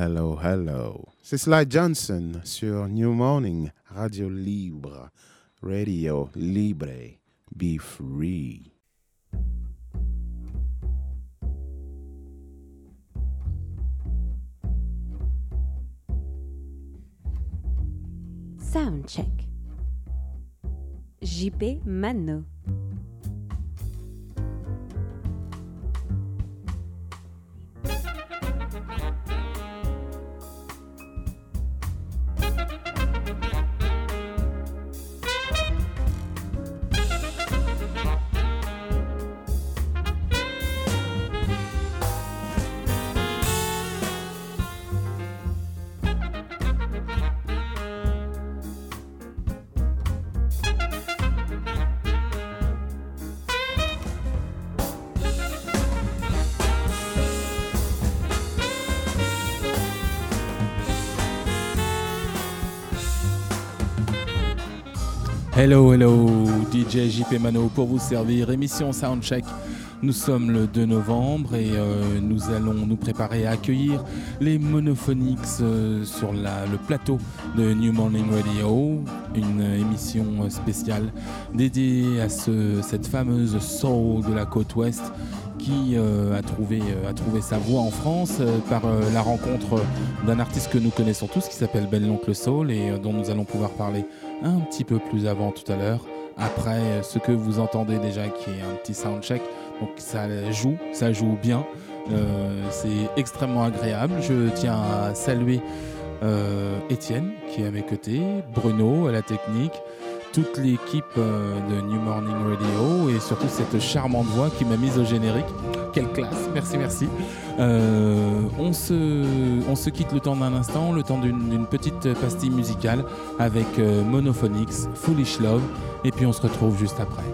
Hello, hello. C'est Sly Johnson sur New Morning, Radio Libre, Radio Libre, be free. Soundcheck. JP Mano. Hello, hello, DJ JP Mano pour vous servir. Émission Soundcheck. Nous sommes le 2 novembre et euh, nous allons nous préparer à accueillir les Monophonics euh, sur le plateau de New Morning Radio, une émission spéciale dédiée à ce- cette fameuse soul de la côte ouest qui euh, a, trouvé, euh, a trouvé sa voix en France euh, par la rencontre d'un artiste que nous connaissons tous qui s'appelle Ben l'Oncle Soul et dont nous allons pouvoir parler un petit peu plus avant tout à l'heure. Après ce que vous entendez déjà qui est un petit soundcheck, donc ça joue, ça joue bien, c'est extrêmement agréable. Je tiens à saluer Étienne qui est à mes côtés, Bruno à la technique, toute l'équipe euh, de New Morning Radio et surtout cette charmante voix qui m'a mise au générique. Quelle classe, merci, merci. Euh, on, se, on se quitte le temps d'un instant, le temps d'une petite pastille musicale avec euh, Monophonics, Foolish Love, et puis on se retrouve juste après.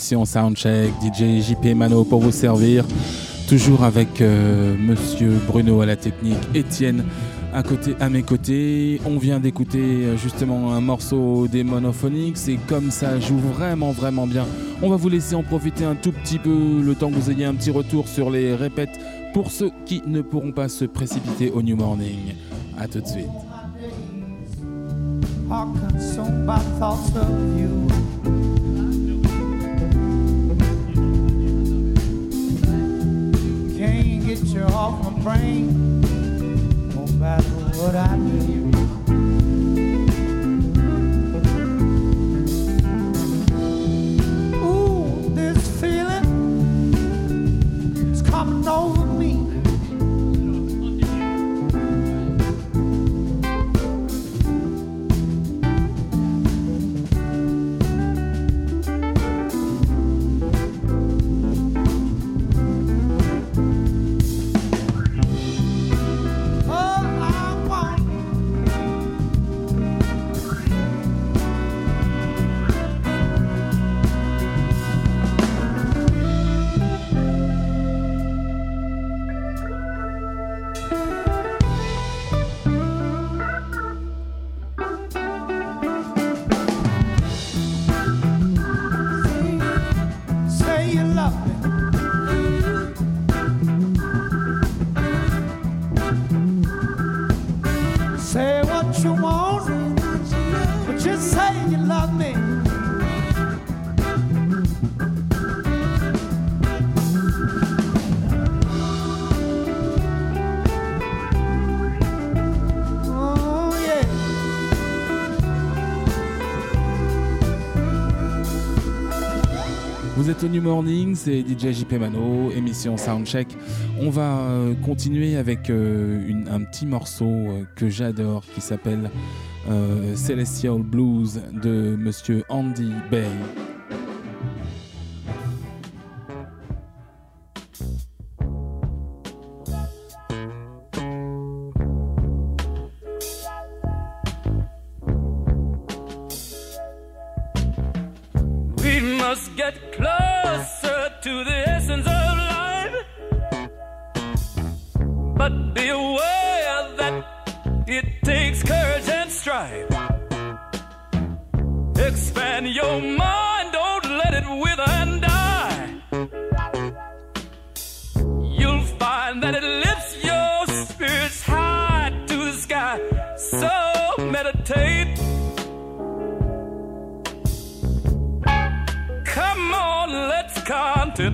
Émission Soundcheck, DJ JP Mano pour vous servir. Toujours avec euh, Monsieur Bruno à la technique, Étienne à, mes côtés. On vient d'écouter euh, justement un morceau des Monophonics et comme ça joue vraiment vraiment bien, on va vous laisser en profiter un tout petit peu le temps que vous ayez un petit retour sur les répètes pour ceux qui ne pourront pas se précipiter au New Morning. A tout de suite. You off my brain, no matter what I do. Morning, c'est DJ JP Mano, émission Soundcheck. On va euh, continuer avec euh, un petit morceau euh, que j'adore qui s'appelle Celestial Blues de Monsieur Andy Bay.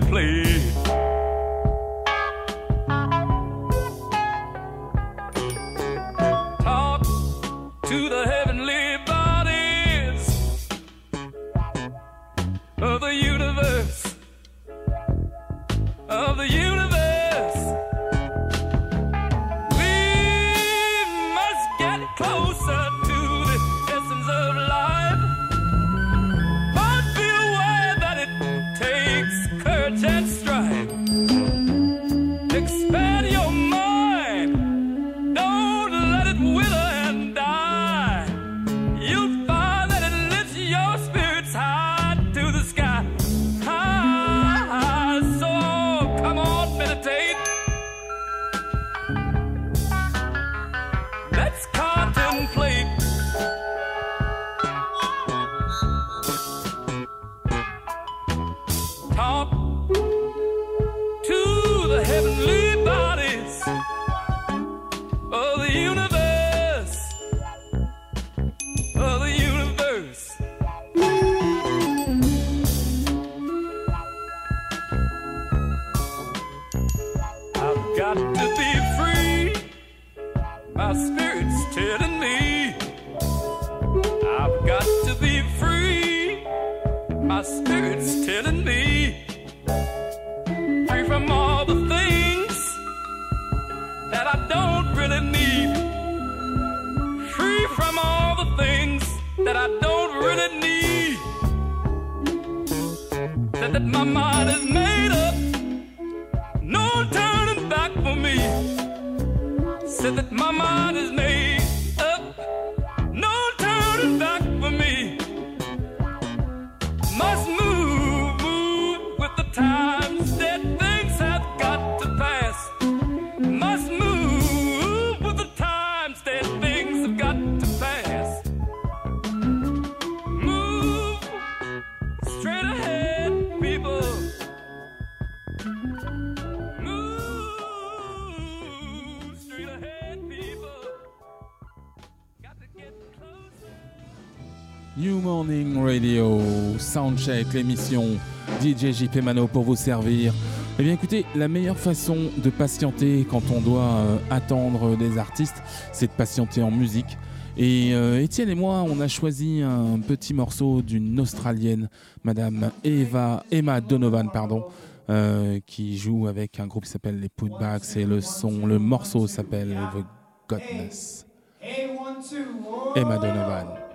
Please. My mind is made up, no turning back for me. Said that my mind is made Soundcheck, l'émission DJ JP Mano pour vous servir. Eh bien écoutez, la meilleure façon de patienter quand on doit euh, attendre des artistes, c'est de patienter en musique. Et euh, Étienne et moi, on a choisi un petit morceau d'une Australienne, Madame Eva, Emma Donovan, pardon, euh, qui joue avec un groupe qui s'appelle les Putbacks et le son, le morceau s'appelle The Godness. Emma Donovan.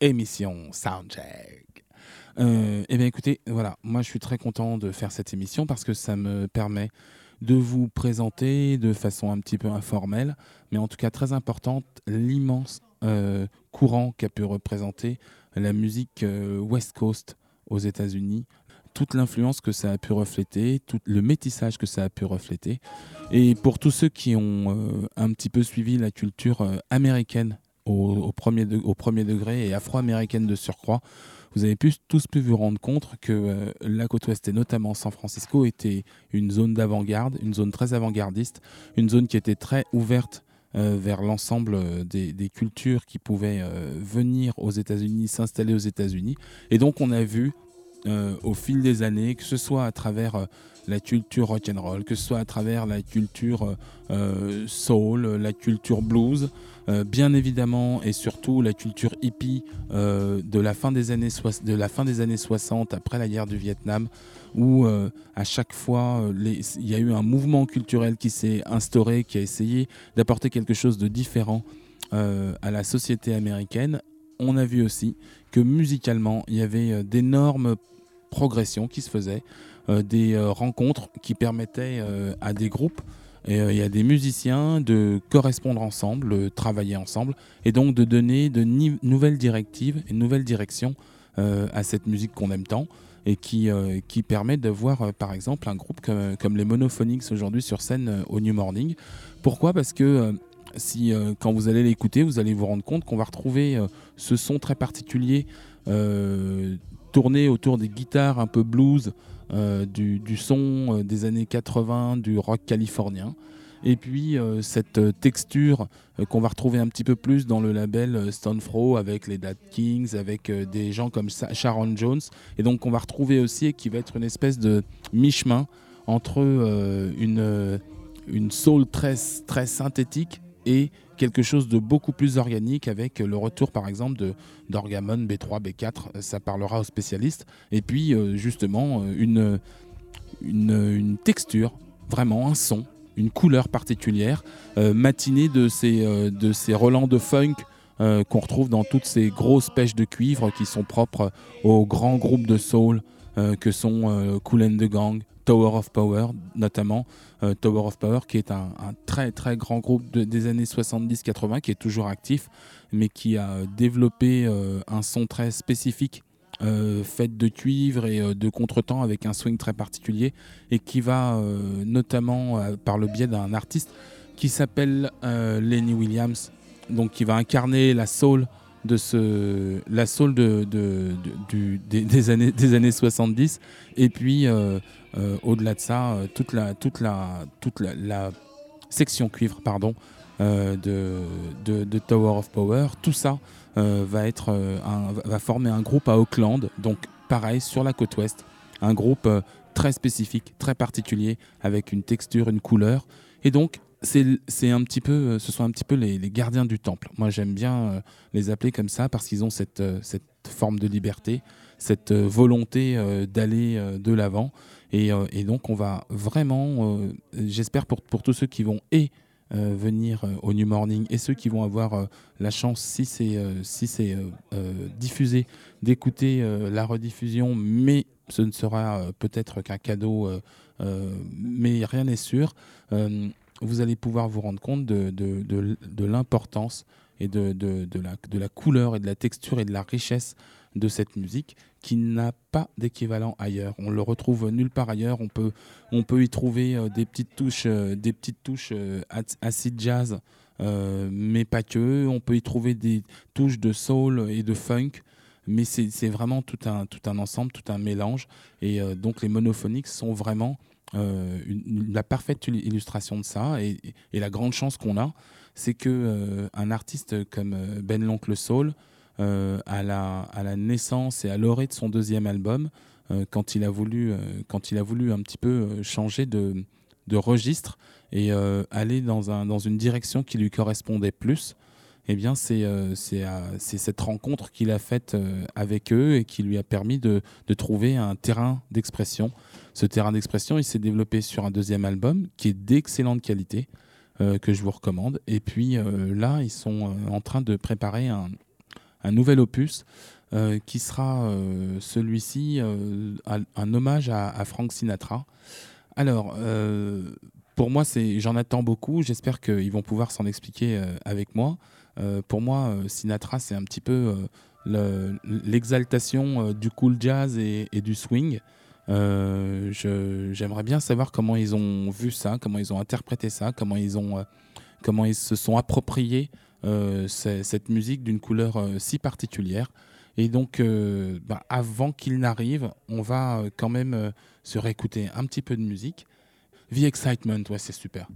Émission Soundcheck. Euh, eh bien écoutez, voilà, moi je suis très content de faire cette émission parce que ça me permet de vous présenter de façon un petit peu informelle, mais en tout cas très importante, l'immense euh, courant qu'a pu représenter la musique euh, West Coast aux États-Unis, toute l'influence que ça a pu refléter, tout le métissage que ça a pu refléter. Et pour tous ceux qui ont euh, un petit peu suivi la culture euh, américaine au, premier au premier degré et afro-américaine de surcroît, vous avez pu, tous pu vous rendre compte que euh, la côte ouest et notamment San Francisco était une zone d'avant-garde, une zone très avant-gardiste, une zone qui était très ouverte euh, vers l'ensemble euh, des, cultures qui pouvaient venir aux États-Unis, s'installer aux États-Unis. Et donc on a vu au fil des années, que ce soit à travers la culture rock and roll, que ce soit à travers la culture euh, euh, soul, la culture blues, euh, bien évidemment et surtout la culture hippie de la fin des années de la fin des années 60 après la guerre du Vietnam où à chaque fois il y a eu un mouvement culturel qui s'est instauré qui a essayé d'apporter quelque chose de différent à la société américaine. On a vu aussi que musicalement il y avait d'énormes progressions qui se faisaient euh, des euh, rencontres qui permettaient euh, à des groupes et euh, a des musiciens de correspondre ensemble, travailler ensemble, et donc de donner de nouvelles directives et nouvelles directions euh, à cette musique qu'on aime tant, et qui, euh, qui permet de voir euh, par exemple un groupe comme, les Monophonics aujourd'hui sur scène euh, au New Morning. Pourquoi? Parce que euh, si, euh, quand vous allez l'écouter, vous allez vous rendre compte qu'on va retrouver euh, ce son très particulier euh, tourné autour des guitares un peu blues, euh, du, du son euh, des années 80, du rock californien. Et puis euh, cette euh, texture euh, qu'on va retrouver un petit peu plus dans le label euh, Stone Throw avec les Dad Kings, avec euh, des gens comme Sharon Jones. Et donc on va retrouver aussi et qui va être une espèce de mi-chemin entre euh, une, euh, une soul très, très synthétique et quelque chose de beaucoup plus organique avec le retour par exemple de d'Orgamon B3, B4, euh, ça parlera aux spécialistes. Et puis euh, justement euh, une, texture, vraiment un son, une couleur particulière, euh, matinée de ces, de relents de funk qu'on retrouve dans toutes ces grosses pêches de cuivre qui sont propres aux grands groupes de soul que sont and the Gang, Tower of Power notamment, euh, Tower of Power qui est un, très très grand groupe de- des années 70-80 qui est toujours actif mais qui a euh, développé euh, un son très spécifique fait de cuivre et de contretemps avec un swing très particulier et qui va notamment par le biais d'un artiste qui s'appelle Lenny Williams donc qui va incarner la soul de ce la soul de, des, années des années 70 et puis au-delà de ça euh, toute la toute la toute la, section cuivre pardon euh, de, de, Tower of Power tout ça euh, va être euh, va- former un groupe à Auckland. Donc pareil sur la côte ouest un groupe euh, très spécifique très particulier avec une texture une couleur. Et donc un petit peu euh, ce sont un petit peu les, les gardiens du temple. Moi j'aime bien euh, les appeler comme ça parce qu'ils ont cette, euh, cette forme de liberté, cette euh, volonté euh, d'aller euh, de l'avant. Et, euh, et donc on va vraiment, euh, j'espère pour, pour tous ceux qui vont et euh, venir au New Morning et ceux qui vont avoir la chance, si c'est si diffusé, d'écouter la rediffusion, mais ce ne sera peut-être qu'un cadeau, mais rien n'est sûr. Vous allez pouvoir vous rendre compte de, de, de l'importance et de, de, de, la, de la couleur et de la texture et de la richesse de cette musique qui n'a pas d'équivalent ailleurs. On le retrouve nulle part ailleurs. On peut, on peut y trouver euh, des petites touches, euh, des petites touches euh, ac- acid jazz, euh, mais pas que. On peut y trouver des touches de soul et de funk. Mais c'est vraiment tout un, tout un ensemble, tout un mélange. Et euh, donc les monophoniques sont vraiment euh, la parfaite il- illustration de ça. Et, et la grande chance qu'on a, c'est que euh, un artiste comme euh, Ben l'oncle Soul, euh, à, la, à la naissance et à l'orée de son deuxième album, quand, il a voulu, quand il a voulu un petit peu changer de, registre et aller dans, un, dans une direction qui lui correspondait plus, eh bien c'est cette rencontre qu'il a faite avec eux et qui lui a permis de, de trouver un terrain d'expression. Ce terrain d'expression, il s'est développé sur un deuxième album qui est d'excellente qualité, que je vous recommande. Et puis euh, là, ils sont euh, en train de préparer un, nouvel opus euh, qui sera euh, celui-ci euh, un, hommage à, à Frank Sinatra. Alors, euh, pour moi, j'en attends beaucoup. J'espère qu'ils vont pouvoir s'en expliquer euh, avec moi. Euh, pour moi, euh, Sinatra, c'est un petit peu euh, le- l'exaltation euh, du cool jazz et du swing. Euh, j'aimerais bien savoir comment ils ont vu ça, comment ils ont interprété ça, comment ils ont euh, comment ils se sont appropriés euh, ce- cette musique d'une couleur euh, si particulière. Et donc, bah, avant qu'il n'arrive, on va quand même se réécouter un petit peu de musique. The Excitement, ouais, c'est super.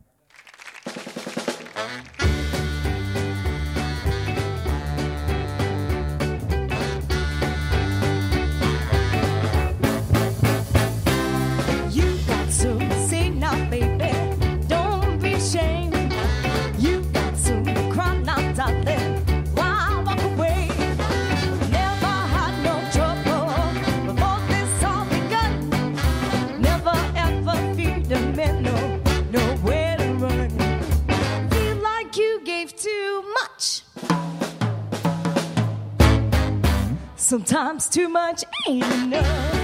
Sometimes too much ain't enough.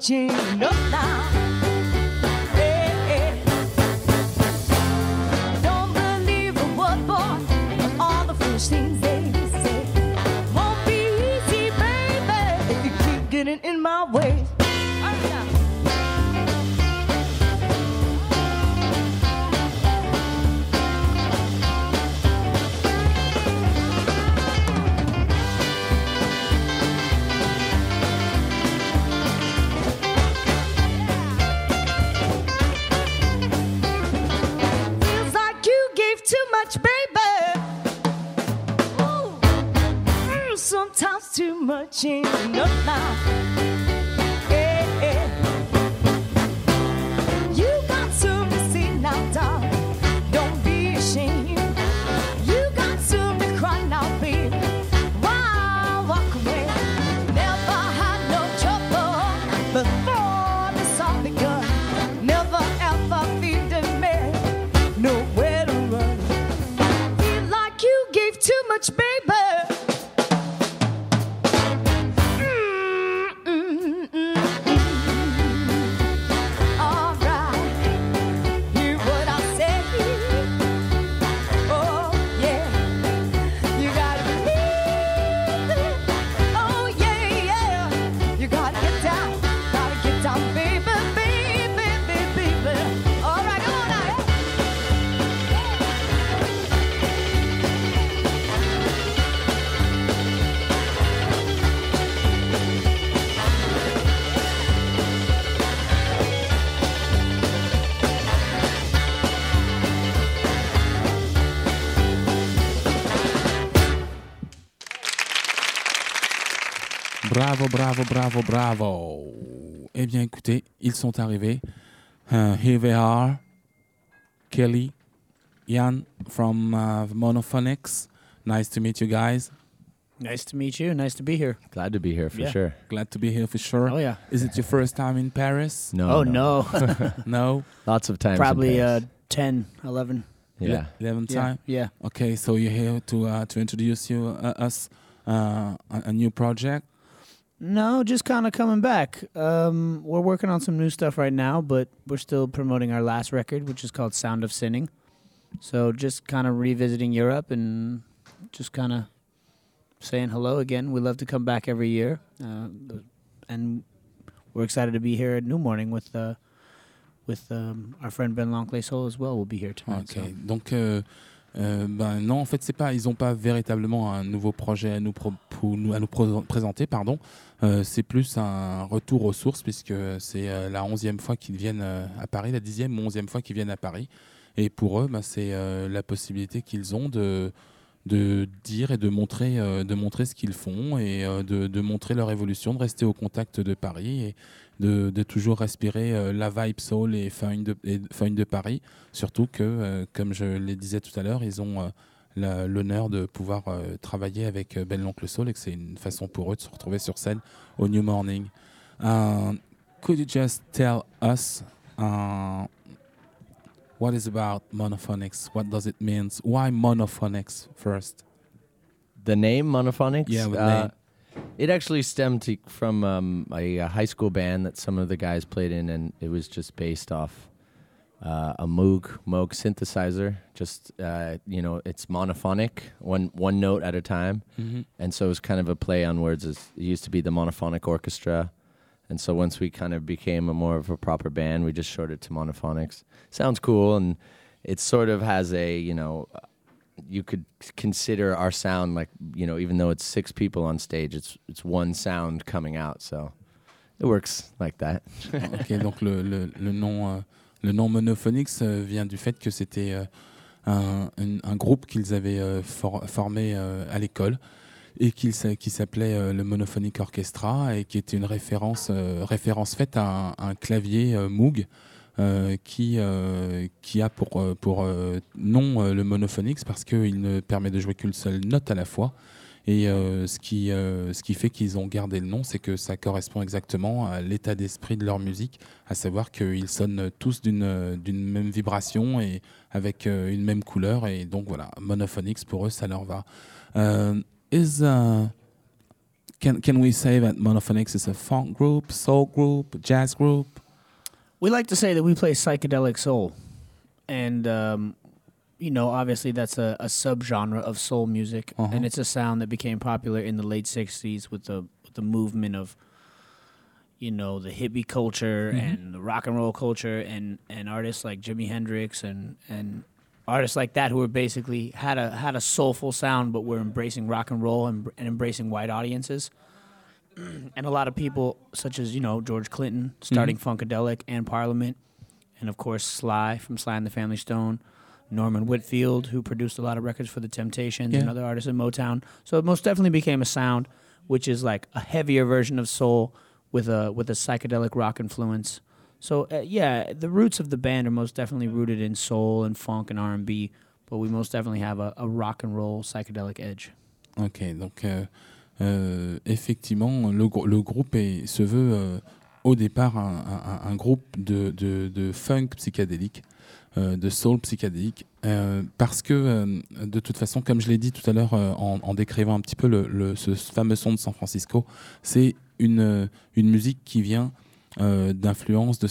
searching. sometimes too much in your life. Bravo, bravo, bravo, bravo. Eh bien, écoutez, ils sont arrivés. Uh, here they are. Kelly, Jan from uh, Monophonics. Nice to meet you guys. Nice to meet you. Nice to be here. Glad to be here for Yeah. sure. Glad to be here for sure. Oh yeah. Is it your first time in Paris? No. oh no. No? Lots of times. in Probably uh, 10, 11. yeah. 11 Yeah. time? Yeah. Okay, so you're here to uh, to introduce you uh, us uh, a, a new project. No, just kind of coming back. Um, we're working on some new stuff right now, but we're still promoting our last record, which is called Sound of Sinning. So just kind of revisiting Europe and just kind of saying hello again. We love to come back every year, uh, and we're excited to be here at New Morning with uh, with um, our friend Ben Longley Soul as well. We'll be here tonight. Ok, so. donc euh, euh, ben non, en fait, c'est pas, ils n'ont pas véritablement un nouveau projet à nous, à nous présenter, pardon. Euh, c'est plus un retour aux sources puisque c'est euh, la onzième fois qu'ils viennent à Paris, la dixième ou onzième fois qu'ils viennent à Paris. Et pour eux, ben, c'est la possibilité qu'ils ont de de dire et de montrer, de montrer ce qu'ils font et de, montrer leur évolution, de rester au contact de Paris de, de toujours respirer euh, la vibe soul et funk de, et de Paris. Surtout que, euh, comme je le disais tout à l'heure, ils ont euh, l'honneur de pouvoir euh, travailler avec euh, Ben l'Oncle Soul et que c'est une façon pour eux de se retrouver sur scène au New Morning. Uh, could you just tell us uh, what is about monophonics? What does it mean? Why monophonics first? The name Monophonics? Yeah, uh, name. It actually stemmed to, from um, a, a high school band that some of the guys played in, and it was just based off uh, a Moog Moog synthesizer. Just uh, you know, it's monophonic, one one note at a time, Mhm. and so it was kind of a play on words. It used to be the monophonic orchestra, and so once we kind of became a more of a proper band, we just shorted it to monophonics. Sounds cool, and it sort of has a you know. You could consider our sound like you know, even though it's six people on stage, it's it's one sound coming out. So it works like that. donc le, le, le nom, euh, le nom Monophonics euh, vient du fait que c'était euh, un, un- un groupe qu'ils avaient euh, for- formé euh, à l'école et qu'il s'a- qui s'appelait euh, le Monophonic Orchestra et qui était une référence, référence faite à un, un clavier Moog euh, qui, euh, qui a pour, euh, pour nom le Monophonics parce qu'il ne permet de jouer qu'une seule note à la fois. Et ce, qui, ce qui fait qu'ils ont gardé le nom, c'est que ça correspond exactement à l'état d'esprit de leur musique, à savoir qu'ils sonnent tous d'une même vibration et avec une même couleur. Et donc voilà, Monophonics, pour eux, ça leur va. Is, uh, can, can we say that Monophonics is a funk group, soul group, jazz group? We like to say that we play psychedelic soul, and um, you know, obviously that's a, a subgenre of soul music, Uh-huh. and it's a sound that became popular in the late '60s with the with the movement of, you know, the hippie culture Mhm. and the rock and roll culture, and and artists like Jimi Hendrix and and artists like that who were basically had a had a soulful sound, but were embracing rock and roll and, and embracing white audiences and a lot of people, such as you know George Clinton, starting Funkadelic and Parliament, and of course Sly from Sly and the Family Stone, Norman Whitfield, who produced a lot of records for the Temptations and other artists in Motown. So it most definitely became a sound which is like a heavier version of soul with a with a psychedelic rock influence. So uh, yeah, the roots of the band are most definitely rooted in soul and funk and R and B, but we most definitely have a, a rock and roll psychedelic edge. Ok, donc euh, euh, effectivement, le, grou- le groupe se veut euh, au départ un, groupe de, de- de funk psychédélique, euh, de soul psychédélique, parce que de toute façon, comme je l'ai dit tout à l'heure en, décrivant un petit peu ce fameux son de San Francisco, c'est une, musique qui vient d'influence de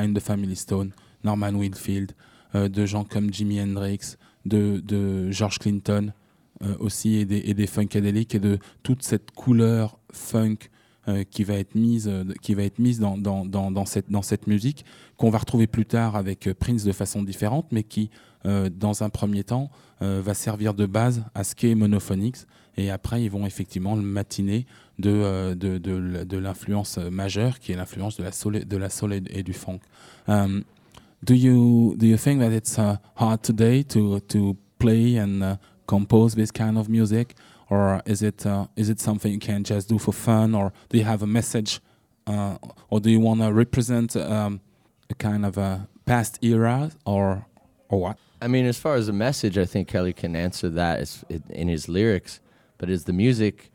and the Family Stone, Norman Whitfield, euh, de gens comme Jimi Hendrix, de, de George Clinton aussi, et des, et des funkadéliques, et de toute cette couleur funk euh, qui va être mise, euh, qui va être mise dans, dans, dans, cette, dans cette musique, qu'on va retrouver plus tard avec euh, Prince de façon différente, mais qui, euh, dans un premier temps, euh, va servir de base à ce qu'est Monophonics. Et après, ils vont effectivement le matiner de, euh, de, de, l'influence euh, majeure, qui est l'influence de la soul, de la soul et, du funk. Do you do you think that it's uh, hard today to to play and uh, compose this kind of music, or is it uh, is it something you can just do for fun, or do you have a message, uh, or do you want to represent um, a kind of a past era, or or what? I mean, as far as the message, I think Kelly can answer that in his lyrics. But as the music,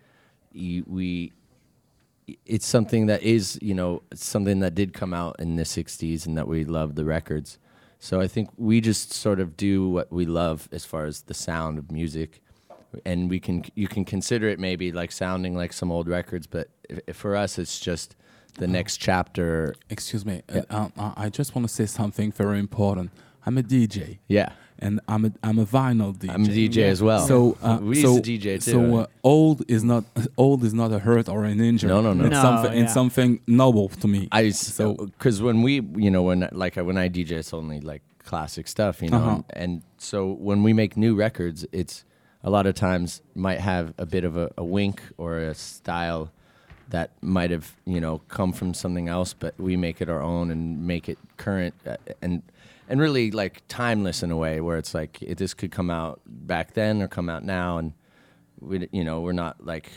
we, it's something that is, you know, something that did come out in the '60s, and that we love the records. So I think we just sort of do what we love as far as the sound of music, and we can you can consider it maybe like sounding like some old records, but if, if for us, it's just the next chapter. Excuse me, Yeah. uh, um, I I just want to say something very important. I'm a DJ, Yeah, and I'm a I'm a vinyl DJ. I'm a DJ as well. So uh, we so, used to DJ too. So uh, old is not old is not a hurt or an injury. No, no, no. It's No, something yeah. it's something noble to me. I So- so because when we you know when like when I DJ it's only like classic stuff you know Uh-huh. and, and so when we make new records it's a lot of times might have a bit of a, a wink or a style that might have you know come from something else but we make it our own and make it current uh, and and really like timeless in a way where it's like it, this could come out back then or come out now and we you know we're not like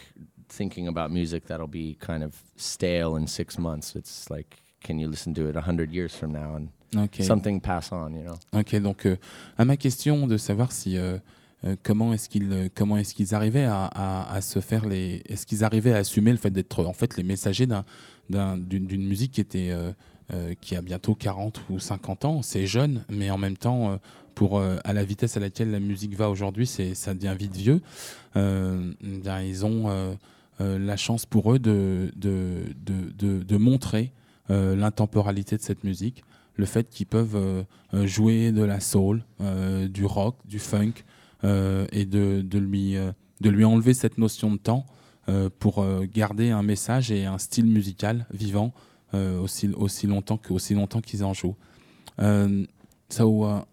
thinking about music that'll be kind of stale in six months. It's like can you listen to it a hundred years from now and something pass on you know? Ok, donc euh, à ma question de savoir si euh, euh, comment est-ce qu'ils euh, comment est-ce qu'ils arrivaient à, à- à se faire les est-ce qu'ils arrivaient à assumer le fait d'être en fait les messagers d'un d'un- d'une d'une musique qui était euh, qui a bientôt 40 ou 50 ans. C'est jeune, mais en même temps, euh, pour euh, à la vitesse à laquelle la musique va aujourd'hui, ça devient vite vieux. Euh, eh ils ont euh, euh, la chance pour eux de, de, de, de- de montrer euh, l'intemporalité de cette musique, le fait qu'ils peuvent euh, euh, jouer de la soul, euh, du rock, du funk, euh, et de, de, lui, euh, de lui enlever cette notion de temps euh, pour euh, garder un message et un style musical vivant euh, aussi, aussi longtemps que- aussi longtemps qu'ils en jouent. Um, so, uh,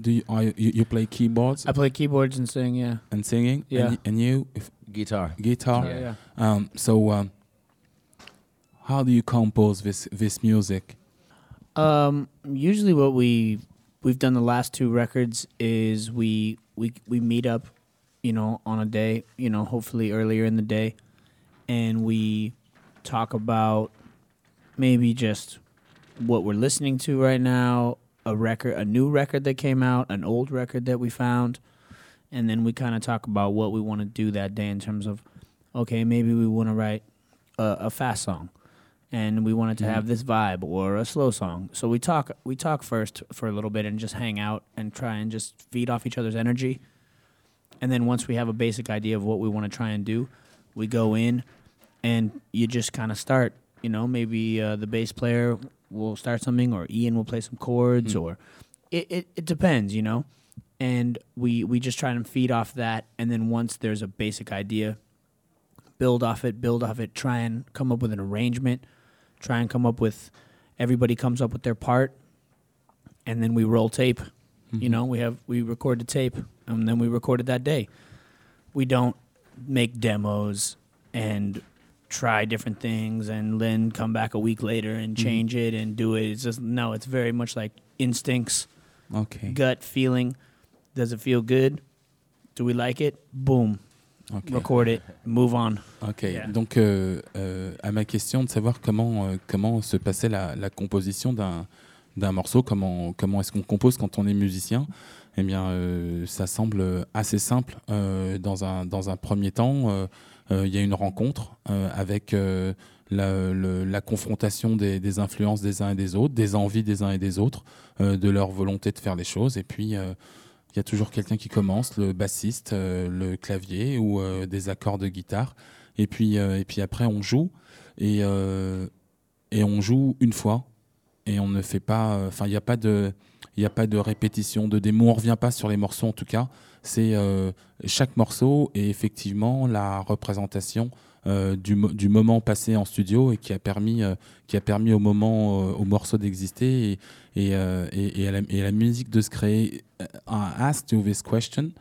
do you, are you, you play keyboards I play keyboards and sing. Yeah. and singing? Yeah. And, and you, if, Guitar. guitar? Yeah. yeah. Um, so, um, how do you compose this this music? Um, usually, what we we've done the last two records is we we we meet up, you know, on a day, you know, hopefully earlier in the day, and we talk about maybe just what we're listening to right now, a record, a new record that came out, an old record that we found, and then we kind of talk about what we want to do that day in terms of, okay, maybe we want to write a, a fast song and we wanted to Mhm. have this vibe or a slow song. So we talk we talk first for a little bit and just hang out and try and just feed off each other's energy. And then once we have a basic idea of what we want to try and do, we go in and you just kind of start, you know, maybe uh, the bass player will start something or Ian will play some chords Mm. or it, it, it depends, you know. And we we just try and feed off that and then once there's a basic idea, build off it, build off it, try and come up with an arrangement try and come up with everybody comes up with their part and then we roll tape you know we have we record the tape and then we record it that day we don't make demos and try different things and then come back a week later and change it and do it. It's just no it's very much like instincts Okay. gut feeling. Does it feel good? Do we like it? Boom. Okay. record it. Move on. Ok, Yeah. donc euh, euh, à ma question de savoir comment, euh, comment se passait la, la composition d'un d'un morceau, comment, comment est-ce qu'on compose quand on est musicien, eh bien euh, ça semble assez simple. Euh, dans, un, dans un premier temps, euh, il y a une rencontre euh, avec euh, la, confrontation des, influences des uns et des autres, des envies des uns et des autres, euh, de leur volonté de faire les choses, et puis euh, il y a toujours quelqu'un qui commence, le bassiste, euh, le clavier ou euh, des accords de guitare. Et puis, euh, et puis après, on joue. Et, euh, et on joue une fois. Et on ne fait pas. Enfin, il n'y a pas de. Il a pas de répétition, de démo. On revient pas sur les morceaux en tout cas. C'est euh, chaque morceau est effectivement la représentation euh, du, mo- du moment passé en studio et qui a permis, euh, qui a permis au moment, au morceau d'exister et, et, et, la, musique de se créer. I asked you this question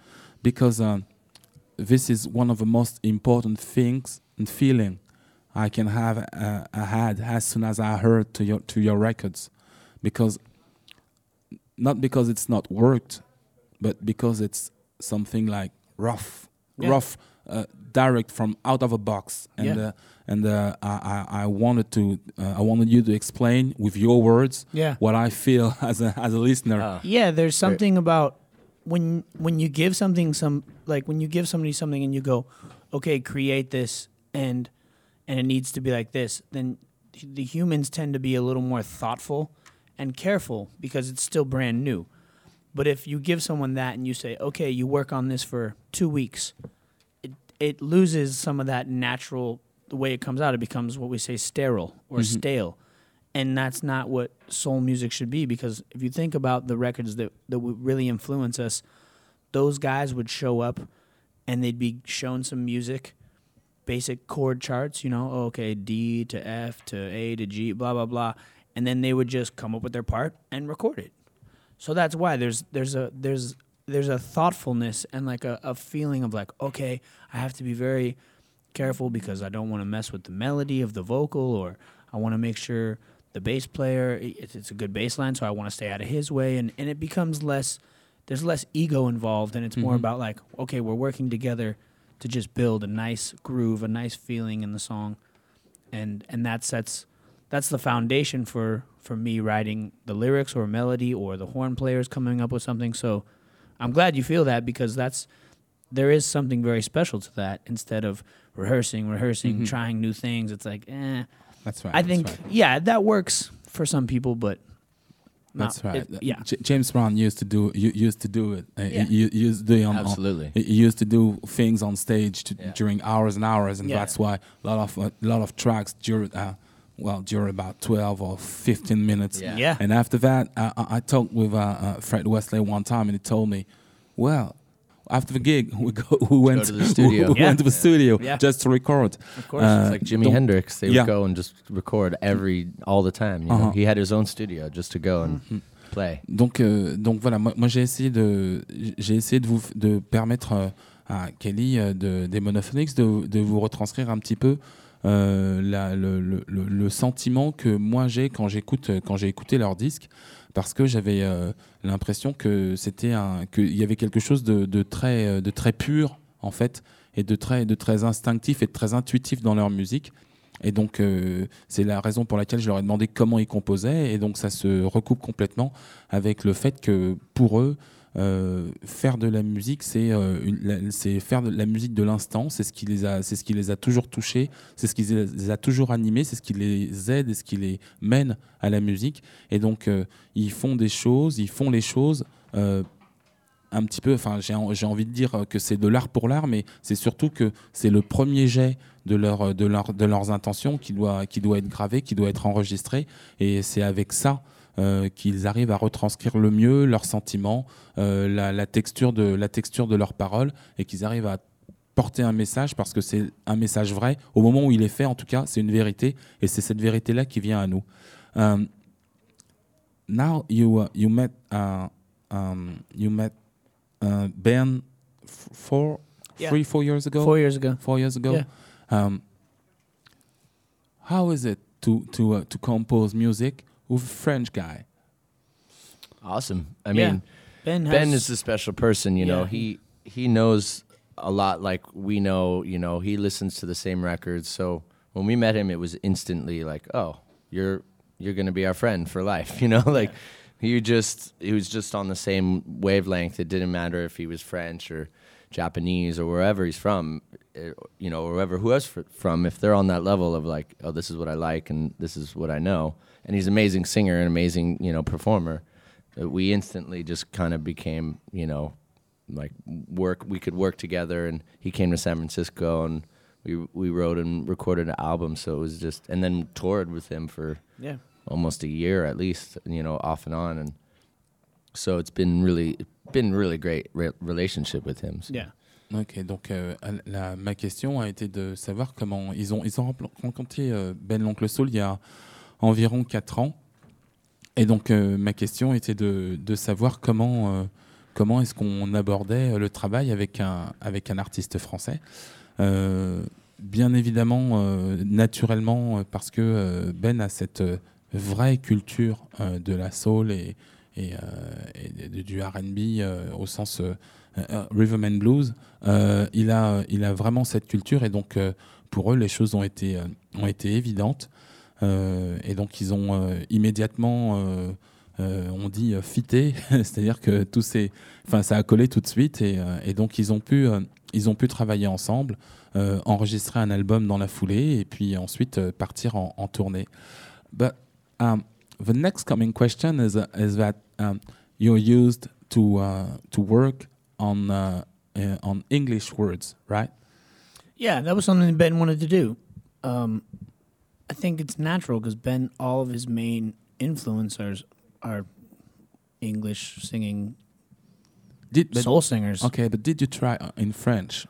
because uh, this is one of the most important things and feeling I can have uh, had as soon as I heard to your to your records, because not because it's not worked, but because it's something like rough, Yeah. rough, uh, direct from out of a box, and Yeah. uh, and uh, I, I I wanted to uh, I wanted you to explain with your words yeah what I feel as a as a listener. Ah. Yeah, there's something about when when you give something some like when you give somebody something and you go, okay, create this and and it needs to be like this, then the humans tend to be a little more thoughtful and careful because it's still brand new. But if you give someone that and you say, okay, you work on this for two weeks, it it loses some of that natural the way it comes out. It becomes what we say sterile or mm-hmm. stale. And that's not what soul music should be because if you think about the records that that would really influence us those guys would show up and they'd be shown some music basic chord charts you know oh, okay d to f to a to g blah blah blah. And then they would just come up with their part and record it so that's why there's there's a there's there's a thoughtfulness and like a, a feeling of like okay i have to be very careful because I don't want to mess with the melody of the vocal or I want to make sure the bass player it's, it's a good bass line so I want to stay out of his way and, and it becomes less there's less ego involved and it's more Mhm. about like okay we're working together to just build a nice groove a nice feeling in the song and and that sets that's the foundation for for me writing the lyrics or melody or the horn players coming up with something so I'm glad you feel that because that's there is something very special to that instead of rehearsing, rehearsing, Mhm. trying new things. It's like, eh. That's right. I that's think, right. yeah, that works for some people, but not- That's right. it- yeah. J- James Brown used to do used to do it. Uh, Yeah. he, he used to do it on, on- Absolutely. he he used to do things on stage to, Yeah. during hours and hours, and Yeah. that's why a lot of a lot of tracks during uh, well during about twelve or fifteen minutes. Yeah. Yeah. And after that, I, I- I talked with uh, uh, Fred Wesley one time, and he told me, "Well, after the gig, we go, we went to the studio. we Yeah. went to the studio Yeah. just to record. Of course. Uh, It's like Jimi Hendrix. They yeah. would go and just record every all the time. You know? Uh-huh. He had his own studio just to go and Mm-hmm. play. Donc, euh, donc voilà, moi, moi, j'ai essayé de, j'ai essayé de vous de permettre euh, à Kelly euh, de, des Monophonics de, de vous retranscrire un petit peu euh, le, sentiment que moi j'ai quand j'écoute quand j'ai écouté leur disque, parce que j'avais euh, l'impression que c'était un qu'il y avait quelque chose de, très euh, de très pur en fait et de très de très instinctif et de très intuitif dans leur musique. Et donc, euh, c'est la raison pour laquelle je leur ai demandé comment ils composaient. Et donc, ça se recoupe complètement avec le fait que pour eux, euh, faire de la musique, c'est euh, c'est faire de la musique de l'instant. C'est ce qui les a, ce qui les a toujours touchés. C'est ce qui les a toujours animés. C'est ce qui les aide et ce qui les mène à la musique. Et donc, euh, ils font des choses, ils font les choses. un petit peu, enfin, j'ai en- j'ai envie de dire que c'est de l'art pour l'art, mais c'est surtout que c'est le premier jet de, leur, de, leur, de leurs intentions qui doit être gravé, qui doit être enregistré. Et c'est avec ça euh, qu'ils arrivent à retranscrire le mieux leurs sentiments, euh, la, la texture de, la texture de leurs paroles, et qu'ils arrivent à porter un message parce que c'est un message vrai. Au moment où il est fait, en tout cas, c'est une vérité, et c'est cette vérité-là qui vient à nous. Um, now you uh, you met uh, um, you met uh, Ben four, Yeah. three, four years ago? Four years ago. Four years ago? Yeah. Um, how is it to to uh, to compose music? With a French guy? Awesome. I Yeah. mean, Ben, has, Ben is a special person. You know, Yeah. he he knows a lot like we know. You know, he listens to the same records. So when we met him, it was instantly like, oh, you're you're gonna be our friend for life. You know, like he just he was just on the same wavelength. It didn't matter if he was French or Japanese or wherever he's from. eh, You know, or wherever who else fr- from. If they're on that level of like, oh, this is what I like and this is what I know, and he's an amazing singer and amazing you know performer uh, we instantly just kind of became, you know, like work. We could work together, and he came to San Francisco, and we we wrote and recorded an album. So it was just, and then toured with him for Yeah. almost a year at least, you know, off and on, and so it's been really been really great re- relationship with him. So. Yeah. Ok, donc euh, la- ma question a été de savoir comment ils ont ils ont rencontré euh, Ben l'oncle Soul il y a environ 4 ans. Et donc euh, ma question était de, savoir comment euh, comment est-ce qu'on abordait le travail avec un avec un artiste français. Euh, bien évidemment, euh, naturellement, euh, parce que euh, Ben a cette euh, vraie culture euh, de la soul et, et, euh, du R&B euh, au sens euh, euh, rhythm and blues. Euh, il a il a vraiment cette culture et donc euh, pour eux les choses ont été euh, ont été évidentes Euh, et donc ils ont euh, immédiatement euh, euh, on dit euh, fité, c'est-à-dire que tout s'est, enfin ça a collé tout de suite et, euh, et donc ils ont pu euh, ils ont pu travailler ensemble, euh, enregistrer un album dans la foulée et puis ensuite euh, partir en, en tournée. But um, the next coming question is uh, is that um, you're used to uh, to work on uh, uh, on English words, right? Yeah, that was something Ben wanted to do. Um, I think it's natural because Ben, all of his main influencers are English singing Did but- soul singers. okay, but did you try uh, in French?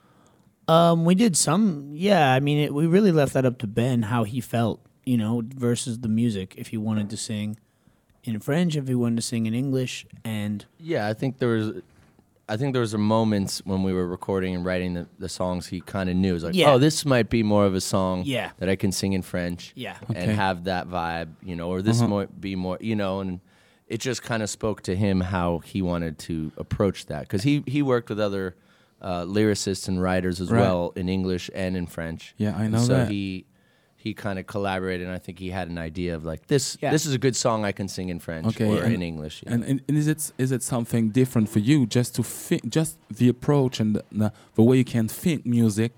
Um, we did some. Yeah, I mean, it, we really left that up to Ben how he felt, you know, versus the music. If he wanted to sing in French, if he wanted to sing in English, and Yeah, I think there was, I think there was a moments when we were recording and writing the, the songs. He kind of knew. It was like, Yeah. oh, this might be more of a song Yeah. that I can sing in French. Yeah. and Okay. have that vibe, you know, or this Uh-huh. might be more, you know, and it just kind of spoke to him how he wanted to approach that because he he worked with other uh, lyricists and writers as Right. well in English and in French. Yeah, I know so that. he he kind of collaborated, and I think he had an idea of like this. Yeah. This is a good song I can sing in French Okay, or and- in English. And, and, and is it is it something different for you just to think just the approach and the, the way you can think music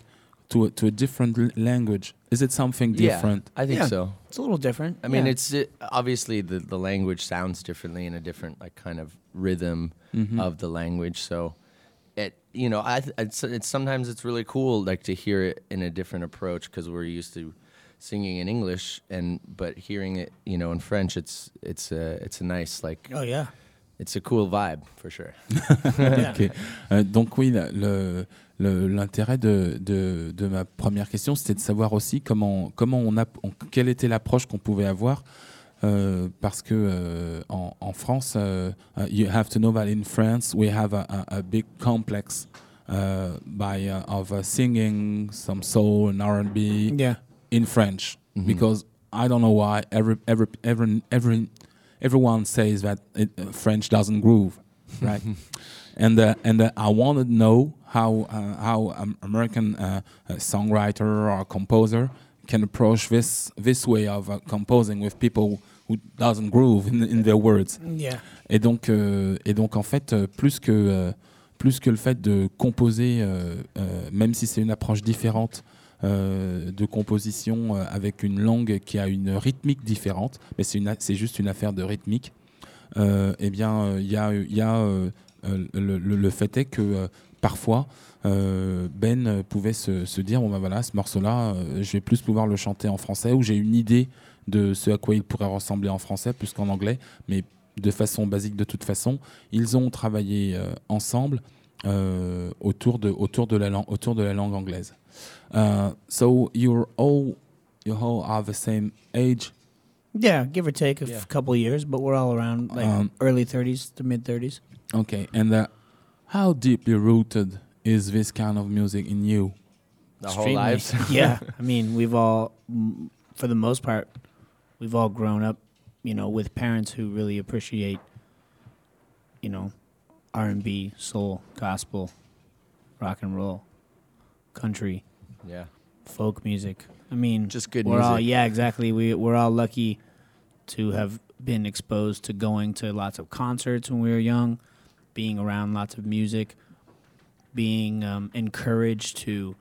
to a, to a different l- language Is it something different? Yeah, different? I think Yeah. so. It's a little different. I mean, yeah. it's it, obviously the the language sounds differently in a different like kind of rhythm Mhm. of the language. So, it you know, I th- it's, it's sometimes it's really cool like to hear it in a different approach because we're used to singing in English and but hearing it you know in French, it's it's a it's a nice like oh yeah. it's a cool vibe for sure. yeah. Ok. Euh, donc oui, le- l'intérêt de, de, de ma première question, c'était de savoir aussi comment, comment on a, on- quelle était l'approche qu'on pouvait avoir. euh, parce que euh, en, en France, euh, uh, you have to know that in France we have a, a, a big complex uh, by uh, of uh, singing some soul and R&B Yeah. In French Mhm. because I don't know why every every every every everyone says that it, uh, French doesn't groove, right? and uh, and uh, I want to know how uh, how um, American uh, uh, songwriter or composer can approach this this way of uh, composing with people who doesn't groove in, in their words. Yeah. Et donc, euh, et donc en fait, euh, plus que, euh, plus que le fait de composer, euh, euh, même si c'est une approche différente euh, de composition euh, avec une langue qui a une rythmique différente, mais c'est juste une affaire de rythmique, euh, eh bien, il y a, le, fait est que parfois, Ben pouvait se, dire bon ben voilà ce morceau-là, je vais plus pouvoir le chanter en français ou j'ai une idée de ce à quoi il pourrait ressembler en français plus qu'en anglais, mais de façon basique de toute façon, ils ont travaillé ensemble euh, autour de autour de la langue autour de la langue anglaise. Uh, so you're all you all are the same age. Yeah, give or take a Yeah. couple years, but we're all around like Um, early 30s to mid 30s. Okay, and uh, how deeply rooted is this kind of music in you? The whole lives. yeah, I mean, we've all, for the most part, we've all grown up, you know, with parents who really appreciate, you know, R and B, soul, gospel, rock and roll, country, yeah. folk music. I mean, Just good we're all music. yeah, exactly. We we're all lucky to have been exposed to going to lots of concerts when we were young, being around lots of music, being um, encouraged to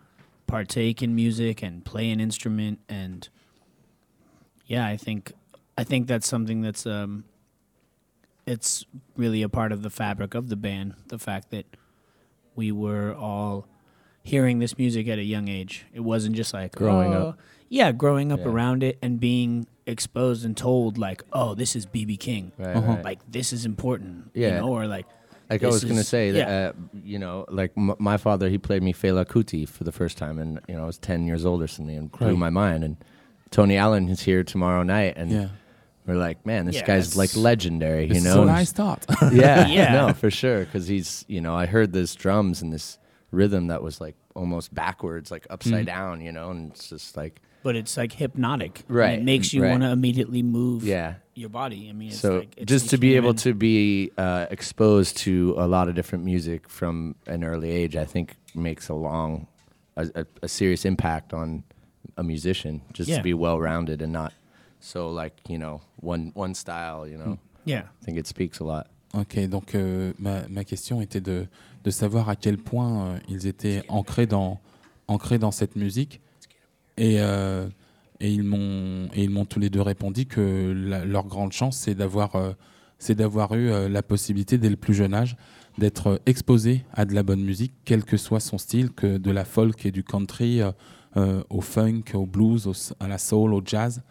partake in music and play an instrument, and yeah, I think I think that's something that's um, it's really a part of the fabric of the band. The fact that we were all hearing this music at a young age. It wasn't just like Growing "Oh." up. Yeah, growing up Yeah. around it and being exposed and told like, "Oh, this is BB King." Right, Uh-huh. right. Like this is important. Yeah. You know, or like Like I This was gonna say that, yeah. uh, you know, like m- my father, he played me Fela Kuti for the first time, and you know, I was ten years old or something, and blew Right. my mind. And Tony Allen is here tomorrow night, and Yeah, we're like, man, this Yeah, guy's like legendary, you this is know? what And I s- start. yeah, Yeah. no, for sure, because he's, you know, I heard this drums and this rhythm that was like almost backwards, like upside Mm. down, you know, and it's just like, but it's like hypnotic. and Right, It makes you right. want to immediately move yeah. your body. I mean, it's so like it's just to be able to be uh, exposed to a lot of different music from an early age, I think makes a long, a, a, a serious impact on a musician. Just Yeah. to be well rounded and not so like you know one one style. You know, Yeah. I think it speaks a lot. Ok, donc euh, ma, ma question était de, de savoir à quel point euh, ils étaient ancrés dans, ancrés dans cette musique. Et, euh, et ils m'ont tous les deux répondu que la- leur grande chance, c'est d'avoir euh, eu euh, la possibilité dès le plus jeune âge d'être exposé à de la bonne musique, quel que soit son style, que de la folk et du country euh, euh, au funk, au blues, au à la soul, au jazz.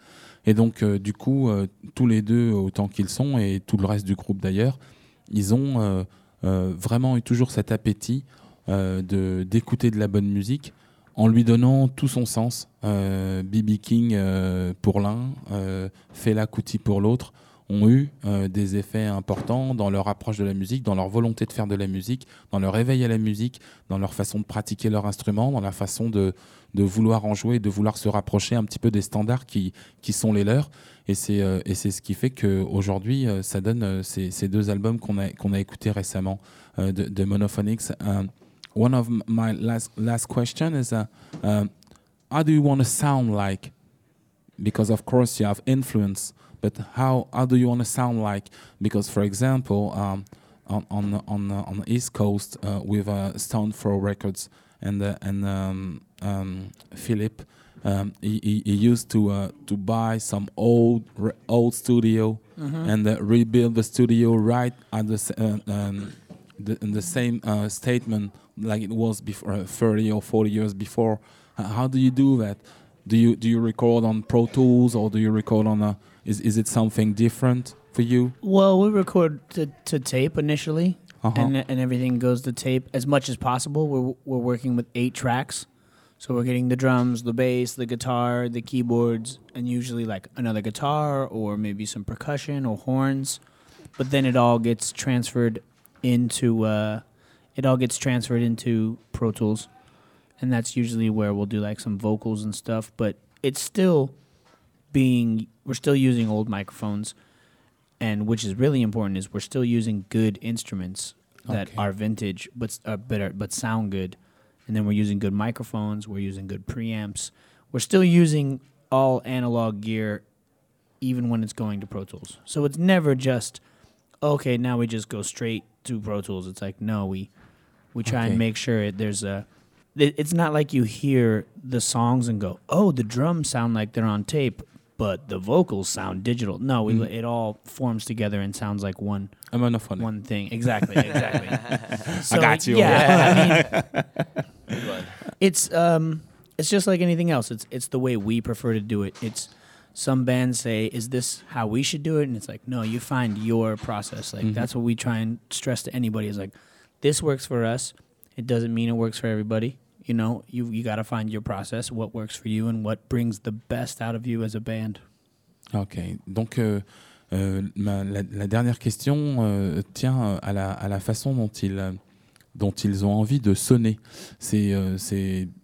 Et donc, euh, du coup, euh, tous les deux, autant qu'ils sont, et tout le reste du groupe d'ailleurs, ils ont euh, vraiment eu toujours cet appétit de d'écouter de la bonne musique en lui donnant tout son sens. B.B. King pour l'un, Fela Kuti pour l'autre, ont eu euh, des effets importants dans leur approche de la musique, dans leur volonté de faire de la musique, dans leur éveil à la musique, dans leur façon de pratiquer leur instrument, dans la façon de, de vouloir en jouer, de vouloir se rapprocher un petit peu des standards qui, qui sont les leurs. Et c'est euh, ce qui fait qu'aujourd'hui, euh, ça donne euh, ces, ces deux albums qu'on a, qu'on a écoutés récemment euh, de, de Monophonics. Um, one of my last, last question is, uh, um, how do you want to sound like? Because of course you have influence, but how, how do you want to sound like? Because for example, um, on on on on the East Coast uh, with uh, Stone Throw Records and uh, and um, um, Philip, um, he, he, he used to uh, to buy some old old studio and uh, rebuild the studio right at the s- uh, um, the, in the same uh, statement like it was before uh, 30 or 40 years before. How do you do that? Do you do you record on Pro Tools or do you record on a? Is is it something different for you? Well, we record to, to tape initially, Uh-huh. and and everything goes to tape as much as possible. We're we're working with eight tracks, so we're getting the drums, the bass, the guitar, the keyboards, and usually like another guitar or maybe some percussion or horns. But then it all gets transferred into uh, it all gets transferred into Pro Tools, and that's usually where we'll do like some vocals and stuff. But it's still being we're still using old microphones and which is really important is we're still using good instruments that Okay. are vintage but uh, but sound good. And then we're using good microphones we're using good preamps. We're still using all analog gear even when it's going to pro tools. So it's never just okay now we just go straight to pro tools. It's like no we we try Okay. and make sure it, there's a it's not like you hear the songs and go oh the drums sound like they're on tape but the vocals sound digital. No we, Mm. it all forms together and sounds like one A monophonic. one thing. Exactly exactly. So, got you. yeah I mean, it's um it's just like anything else. It's it's the way we prefer to do it. It's some bands say is this how we should do it? And it's like no you find your process. Like Mhm. that's what we try and stress to anybody is like this works for us. It doesn't mean it works for everybody you know you you got to find your process what works for you and what brings the best out of you as a band Ok, donc euh, euh, ma- la, la dernière question euh, tient à la, à la façon dont ils, euh, dont ils ont envie de sonner. C'est euh,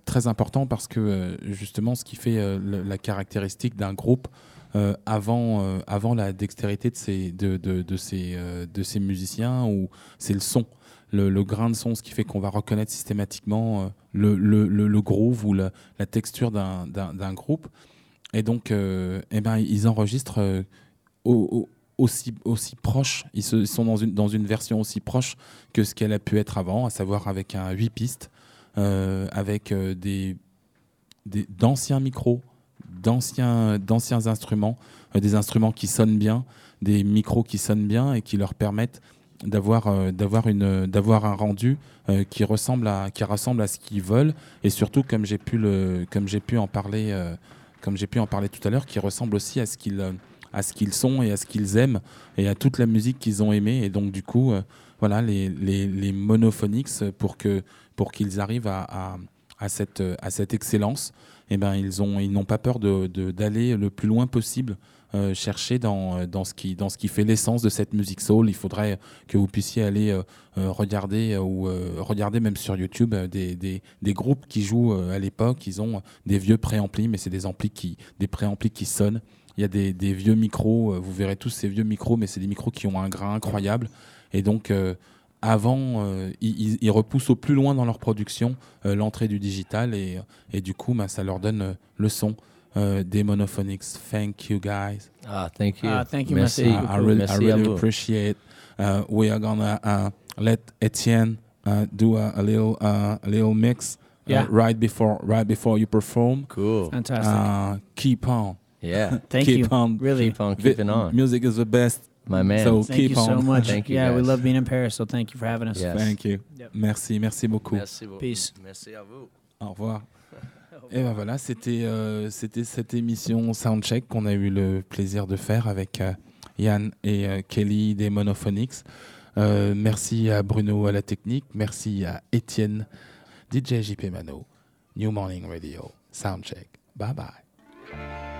très important parce que euh, justement ce qui fait euh, le- la caractéristique d'un groupe euh, avant, euh, avant la dextérité de ces, de, de, de ces, euh, de ces musiciens, c'est le son. Le, grain de son, ce qui fait qu'on va reconnaître systématiquement euh, le, le, le, groove ou la, texture d'un- groupe. Et donc, euh, eh ben, ils enregistrent euh, au- au- aussi, aussi proche, ils, sont dans une, dans une version aussi proche que ce qu'elle a pu être avant, à savoir avec un 8 pistes, avec des d'anciens micros, d'anciens instruments, des instruments qui sonnent bien, des micros qui sonnent bien et qui leur permettent d'avoir euh, d'avoir une d'avoir un rendu euh, qui ressemble à qui ressemble à ce qu'ils veulent. Et surtout comme j'ai pu le comme j'ai pu en parler euh, comme j'ai pu en parler tout à l'heure qui ressemble aussi à ce qu'ils à ce qu'ils sont et à ce qu'ils aiment et à toute la musique qu'ils ont aimée. Et donc du coup voilà les, les, les monophonics pour que pour qu'ils arrivent à, à, à cette à cette excellence et ben ils ont ils n'ont pas peur de- d'aller le plus loin possible euh, chercher dans, euh, dans, ce qui, dans ce qui fait l'essence de cette musique soul. Il faudrait que vous puissiez aller euh, regarder ou regarder même sur YouTube des, des, groupes qui jouent à l'époque. Ils ont des vieux préamplis, mais c'est des amplis qui des préamplis qui sonnent. Il y a des, des vieux micros, vous verrez tous ces vieux micros, mais c'est des micros qui ont un grain incroyable. Et donc, avant, ils, repoussent au plus loin dans leur production l'entrée du digital et, et du coup, bah, ça leur donne le son euh, des monophonics. Thank you guys. Ah, thank you. Ah, thank you, Merci. merci. Uh, I really, Merci à really appreciate. Uh, we are gonna uh, let Etienne uh, do a, a little uh, a little mix uh, Yeah. right before right before you perform. Cool. fantastic Uh, keep on, Yeah. thank keep you on. really Keep on keeping on. Music is the best. My man. So Thank keep you so much. Thank you, yeah, we love being in Paris, so thank you for having us. Yes. Thank you. Yep. Merci, merci beaucoup. Merci beaucoup. Peace. Merci à vous. Au revoir. Et ben voilà, c'était euh, c'était cette émission Soundcheck qu'on a eu le plaisir de faire avec euh, Yann et euh, Kelly des Monophonics. Merci à Bruno à la technique, merci à Étienne, DJ JP Mano, New Morning Radio, Soundcheck. Bye bye.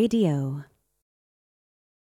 Radio.